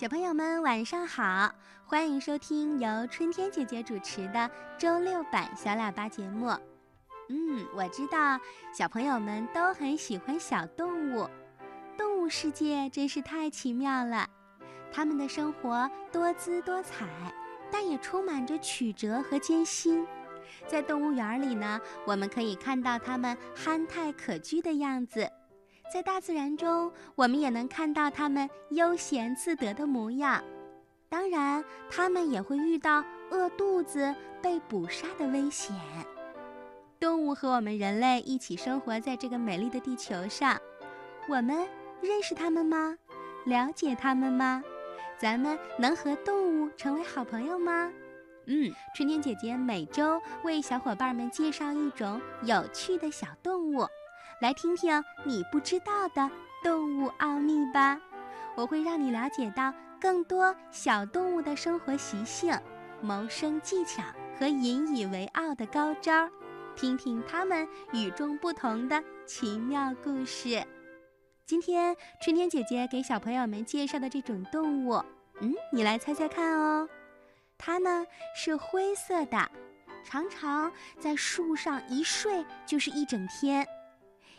小朋友们晚上好，欢迎收听由春天姐姐主持的周六版小喇叭节目。嗯，我知道小朋友们都很喜欢小动物，动物世界真是太奇妙了。它们的生活多姿多彩，但也充满着曲折和艰辛。在动物园里呢，我们可以看到它们憨态可掬的样子。在大自然中，我们也能看到它们悠闲自得的模样。当然，它们也会遇到饿肚子、被捕杀的危险。动物和我们人类一起生活在这个美丽的地球上，我们认识它们吗？了解它们吗？咱们能和动物成为好朋友吗？嗯，春天姐姐每周为小伙伴们介绍一种有趣的小动物。来听听你不知道的动物奥秘吧！我会让你了解到更多小动物的生活习性、谋生技巧和引以为傲的高招，听听它们与众不同的奇妙故事。今天春天姐姐给小朋友们介绍的这种动物，嗯，你来猜猜看哦。它呢是灰色的，常常在树上一睡就是一整天。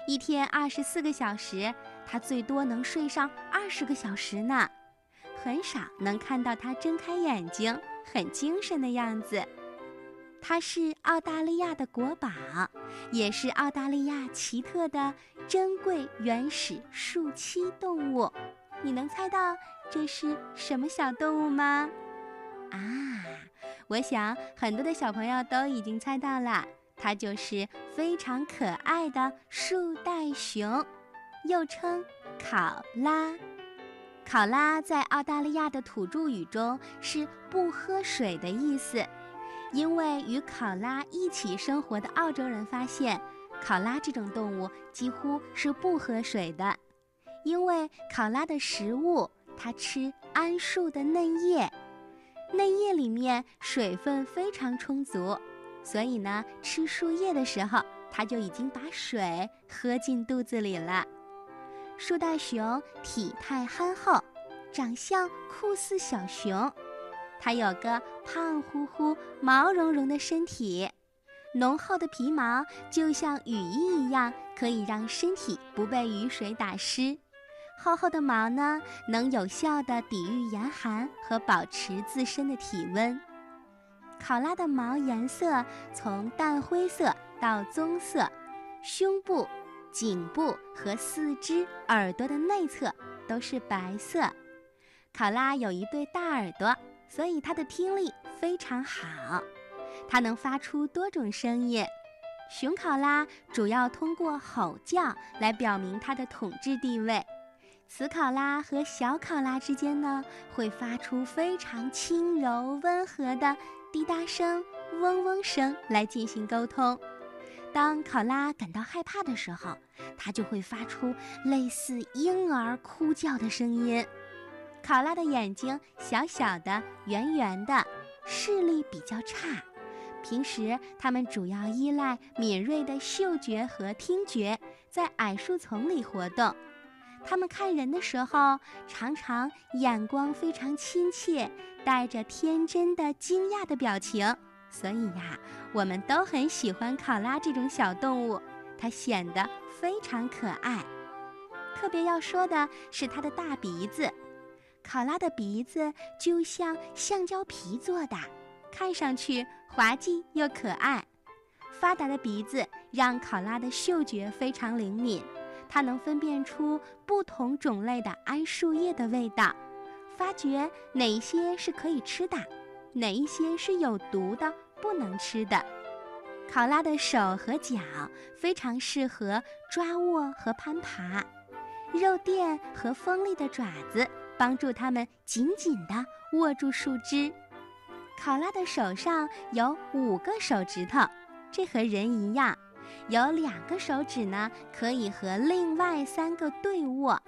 一天二十四个小时，它最多能睡上二十个小时呢，很少能看到它睁开眼睛很精神的样子。它是澳大利亚的国宝，也是澳大利亚奇特的珍贵原始树栖动物。你能猜到这是什么小动物吗？啊，我想很多的小朋友都已经猜到了。它就是非常可爱的树袋熊，又称考拉。考拉在澳大利亚的土著语中是“不喝水”的意思，因为与考拉一起生活的澳洲人发现，考拉这种动物几乎是不喝水的，因为考拉的食物它吃桉树的嫩叶，嫩叶里面水分非常充足。所以呢，吃树叶的时候，它就已经把水喝进肚子里了。树袋熊体态憨厚，长相酷似小熊。它有个胖乎乎、毛茸茸的身体，浓厚的皮毛就像雨衣一样，可以让身体不被雨水打湿。厚厚的毛呢，能有效地抵御严寒和保持自身的体温。考拉的毛颜色从淡灰色到棕色，胸部、颈部和四肢、耳朵的内侧都是白色。考拉有一对大耳朵，所以它的听力非常好。它能发出多种声音。雄考拉主要通过吼叫来表明它的统治地位。雌考拉和小考拉之间呢，会发出非常轻柔温和的。滴答声、嗡嗡声来进行沟通。当考拉感到害怕的时候，它就会发出类似婴儿哭叫的声音。考拉的眼睛小小的、圆圆的，视力比较差。平时它们主要依赖敏锐的嗅觉和听觉，在矮树丛里活动。它们看人的时候，常常眼光非常亲切，带着天真的惊讶的表情。所以呀，我们都很喜欢考拉这种小动物，它显得非常可爱。特别要说的是它的大鼻子，考拉的鼻子就像橡胶皮做的，看上去滑稽又可爱。发达的鼻子让考拉的嗅觉非常灵敏。它能分辨出不同种类的桉树叶的味道，发觉哪一些是可以吃的，哪一些是有毒的不能吃的。考拉的手和脚非常适合抓握和攀爬，肉垫和锋利的爪子帮助它们紧紧地握住树枝。考拉的手上有五个手指头，这和人一样。有两个手指呢，可以和另外三个对握，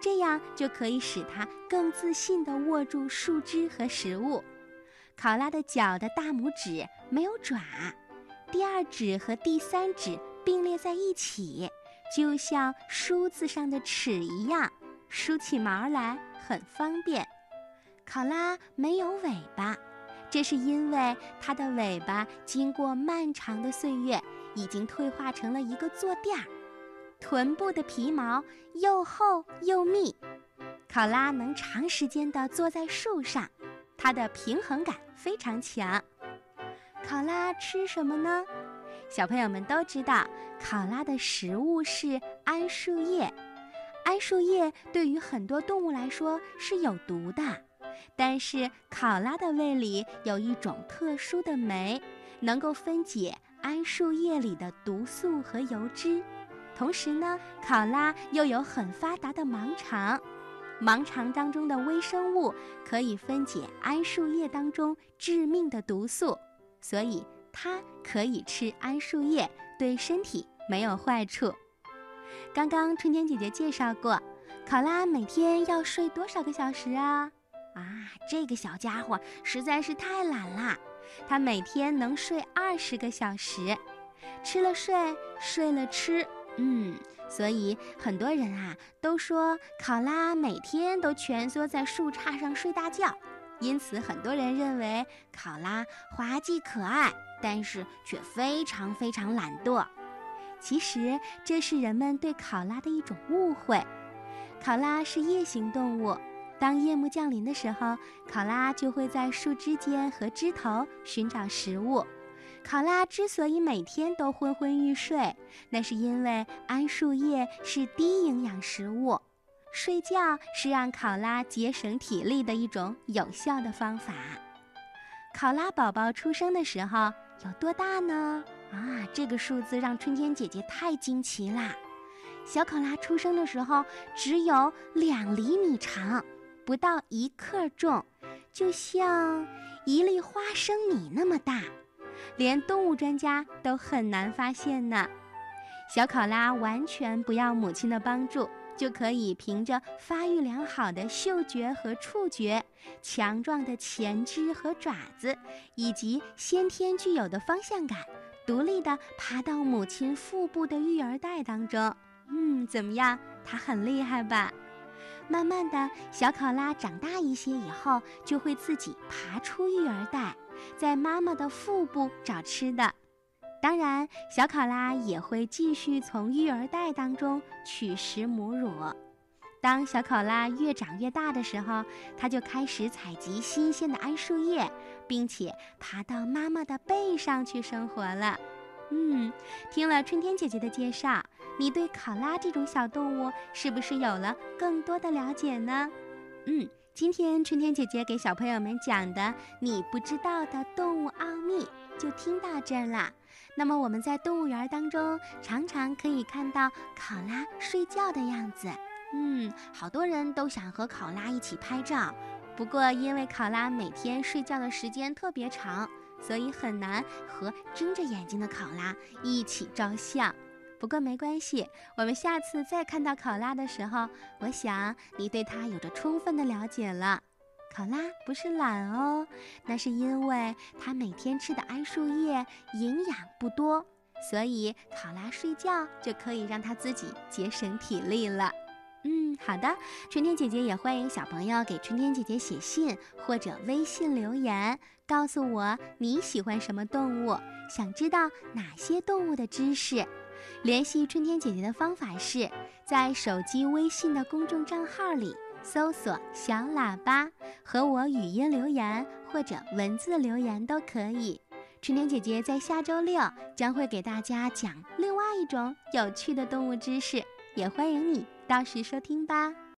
这样就可以使它更自信地握住树枝和食物。考拉的脚的大拇指没有爪，第二指和第三指并列在一起，就像梳子上的齿一样，梳起毛来很方便。考拉没有尾巴，这是因为它的尾巴经过漫长的岁月，已经退化成了一个坐垫儿。臀部的皮毛又厚又密，考拉能长时间地坐在树上，它的平衡感非常强。考拉吃什么呢？小朋友们都知道，考拉的食物是桉树叶。桉树叶对于很多动物来说是有毒的，但是考拉的胃里有一种特殊的酶，能够分解桉树叶里的毒素和油脂。同时呢，考拉又有很发达的盲肠，盲肠当中的微生物可以分解桉树叶当中致命的毒素，所以它可以吃桉树叶，对身体没有坏处。刚刚春天姐姐介绍过，考拉每天要睡多少个小时啊？啊，这个小家伙实在是太懒啦，它每天能睡二十个小时，吃了睡，睡了吃，嗯，所以很多人啊都说考拉每天都蜷缩在树杈上睡大觉，因此很多人认为考拉滑稽可爱，但是却非常非常懒惰。其实这是人们对考拉的一种误会。考拉是夜行动物，当夜幕降临的时候，考拉就会在树枝间和枝头寻找食物。考拉之所以每天都昏昏欲睡，那是因为桉树叶是低营养食物，睡觉是让考拉节省体力的一种有效的方法。考拉宝宝出生的时候有多大呢？啊，这个数字让春天姐姐太惊奇啦！小考拉出生的时候只有两厘米长，不到一克重，就像一粒花生米那么大，连动物专家都很难发现呢。小考拉完全不要母亲的帮助，就可以凭着发育良好的嗅觉和触觉、强壮的前肢和爪子，以及先天具有的方向感。独立地爬到母亲腹部的育儿袋当中，嗯，怎么样？它很厉害吧？慢慢的小考拉长大一些以后，就会自己爬出育儿袋，在妈妈的腹部找吃的。当然，小考拉也会继续从育儿袋当中取食母乳。当小考拉越长越大的时候，它就开始采集新鲜的桉树叶，并且爬到妈妈的背上去生活了。嗯，听了春天姐姐的介绍，你对考拉这种小动物是不是有了更多的了解呢？嗯，今天春天姐姐给小朋友们讲的你不知道的动物奥秘就听到这儿啦。那么我们在动物园当中常常可以看到考拉睡觉的样子。嗯，好多人都想和考拉一起拍照，不过因为考拉每天睡觉的时间特别长，所以很难和睁着眼睛的考拉一起照相。不过没关系，我们下次再看到考拉的时候，我想你对它有着充分的了解了。考拉不是懒哦，那是因为它每天吃的桉树叶营养不多，所以考拉睡觉就可以让它自己节省体力了。嗯，好的。春天姐姐也欢迎小朋友给春天姐姐写信或者微信留言，告诉我你喜欢什么动物，想知道哪些动物的知识。联系春天姐姐的方法是在手机微信的公众账号里搜索“小喇叭”，和我语音留言或者文字留言都可以。春天姐姐在下周六将会给大家讲另外一种有趣的动物知识，也欢迎你。到时收听吧。